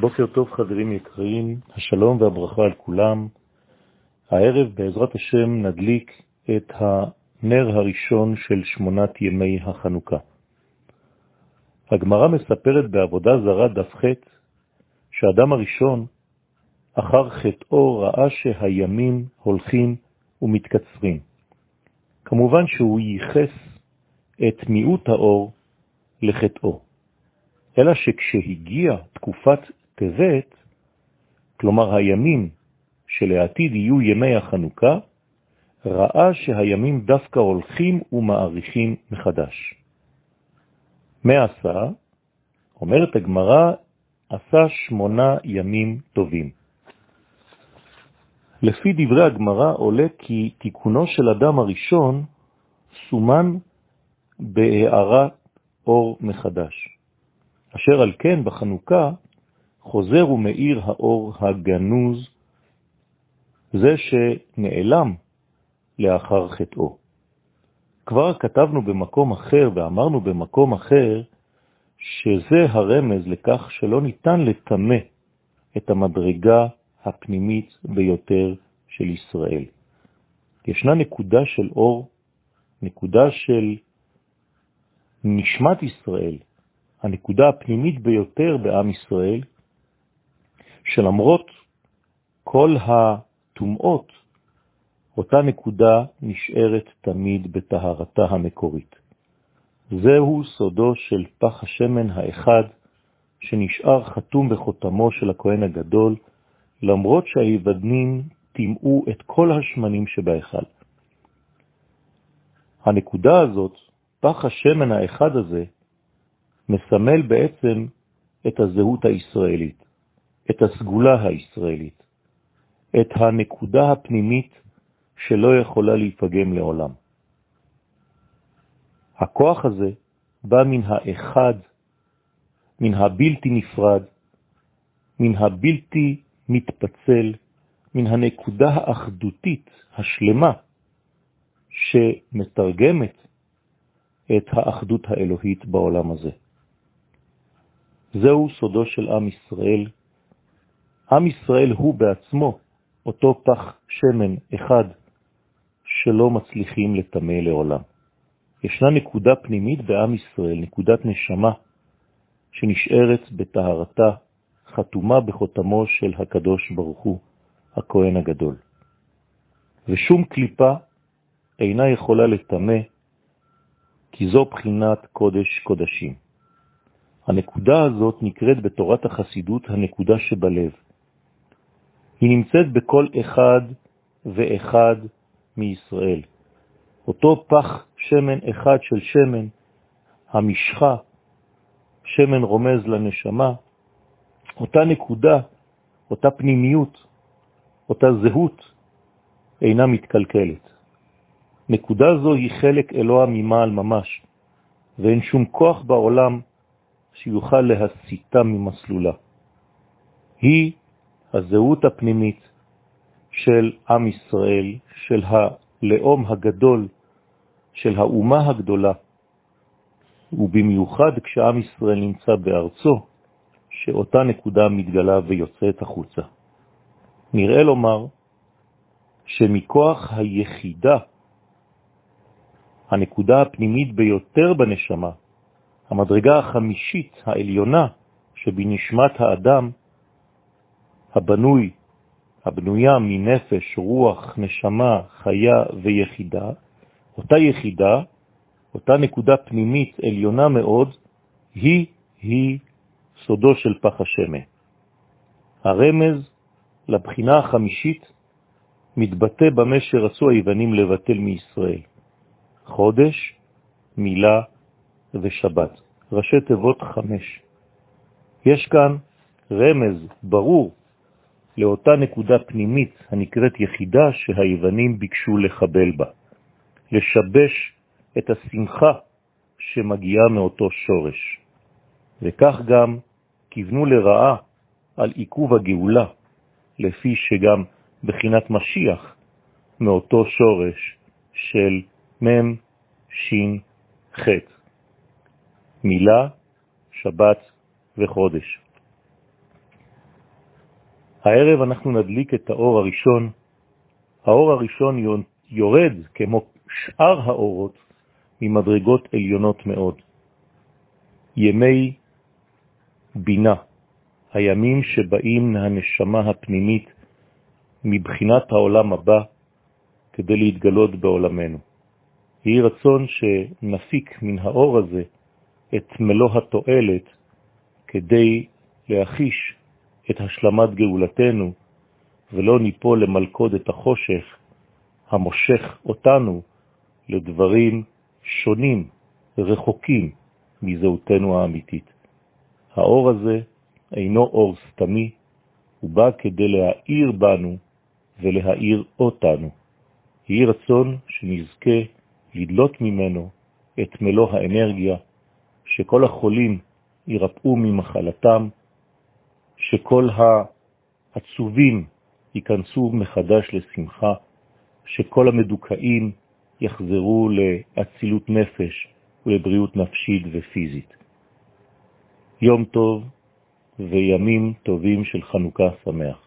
בוקר טוב חברים יקרים, השלום והברכה על כולם. הערב בעזרת השם נדליק את הנר הראשון של שמונת ימי החנוכה. הגמרא מספרת בעבודה זרה דף ח' שהאדם הראשון אחר חטאו ראה שהימים הולכים ומתקצרים. כמובן שהוא ייחס את מיעוט האור לחטאו. אלא שכשהגיע תקופת טבת, כלומר הימים שלעתיד יהיו ימי החנוכה, ראה שהימים דווקא הולכים ומאריכים מחדש. מה עשה? אומרת הגמרא, עשה שמונה ימים טובים. לפי דברי הגמרא עולה כי תיקונו של אדם הראשון סומן בהערת אור מחדש. אשר על כן בחנוכה חוזר ומאיר האור הגנוז, זה שנעלם לאחר חטאו. כבר כתבנו במקום אחר ואמרנו במקום אחר שזה הרמז לכך שלא ניתן לטמא את המדרגה הפנימית ביותר של ישראל. ישנה נקודה של אור, נקודה של נשמת ישראל, הנקודה הפנימית ביותר בעם ישראל, שלמרות כל הטומאות, אותה נקודה נשארת תמיד בטהרתה המקורית. זהו סודו של פח השמן האחד, שנשאר חתום בחותמו של הכהן הגדול, למרות שהיוודנים טימאו את כל השמנים שבהיכל. הנקודה הזאת, פח השמן האחד הזה, מסמל בעצם את הזהות הישראלית, את הסגולה הישראלית, את הנקודה הפנימית שלא יכולה להיפגם לעולם. הכוח הזה בא מן האחד, מן הבלתי נפרד, מן הבלתי מתפצל, מן הנקודה האחדותית, השלמה, שמתרגמת את האחדות האלוהית בעולם הזה. זהו סודו של עם ישראל. עם ישראל הוא בעצמו אותו פח שמן אחד שלא מצליחים לטמא לעולם. ישנה נקודה פנימית בעם ישראל, נקודת נשמה, שנשארת בטהרתה, חתומה בחותמו של הקדוש ברוך הוא, הכהן הגדול. ושום קליפה אינה יכולה לטמא, כי זו בחינת קודש קודשים. הנקודה הזאת נקראת בתורת החסידות הנקודה שבלב. היא נמצאת בכל אחד ואחד מישראל. אותו פח שמן אחד של שמן, המשחה, שמן רומז לנשמה, אותה נקודה, אותה פנימיות, אותה זהות, אינה מתקלקלת. נקודה זו היא חלק אלוה ממעל ממש, ואין שום כוח בעולם שיוכל להסיטה ממסלולה. היא הזהות הפנימית של עם ישראל, של הלאום הגדול, של האומה הגדולה, ובמיוחד כשעם ישראל נמצא בארצו, שאותה נקודה מתגלה ויוצאת החוצה. נראה לומר שמכוח היחידה, הנקודה הפנימית ביותר בנשמה, המדרגה החמישית העליונה שבנשמת האדם, הבנוי, הבנויה מנפש, רוח, נשמה, חיה ויחידה, אותה יחידה, אותה נקודה פנימית עליונה מאוד, היא, היא סודו של פח השמן. הרמז לבחינה החמישית מתבטא במה שרצו היוונים לבטל מישראל. חודש, מילה ושבת. ראשי תיבות חמש. יש כאן רמז ברור לאותה נקודה פנימית הנקראת יחידה שהיוונים ביקשו לחבל בה, לשבש את השמחה שמגיעה מאותו שורש. וכך גם כיוונו לרעה על עיכוב הגאולה, לפי שגם בחינת משיח מאותו שורש של מם שין חטא. מילה, שבת וחודש. הערב אנחנו נדליק את האור הראשון. האור הראשון יורד, כמו שאר האורות, ממדרגות עליונות מאוד. ימי בינה, הימים שבאים מהנשמה הפנימית מבחינת העולם הבא כדי להתגלות בעולמנו. יהי רצון שנפיק מן האור הזה את מלוא התועלת כדי להחיש את השלמת גאולתנו ולא ניפול למלכוד את החושך המושך אותנו לדברים שונים, רחוקים מזהותנו האמיתית. האור הזה אינו אור סתמי, הוא בא כדי להאיר בנו ולהאיר אותנו. יהי רצון שנזכה לדלות ממנו את מלוא האנרגיה, שכל החולים ירפאו ממחלתם, שכל העצובים ייכנסו מחדש לשמחה, שכל המדוכאים יחזרו לאצילות נפש ולבריאות נפשית ופיזית. יום טוב וימים טובים של חנוכה שמח.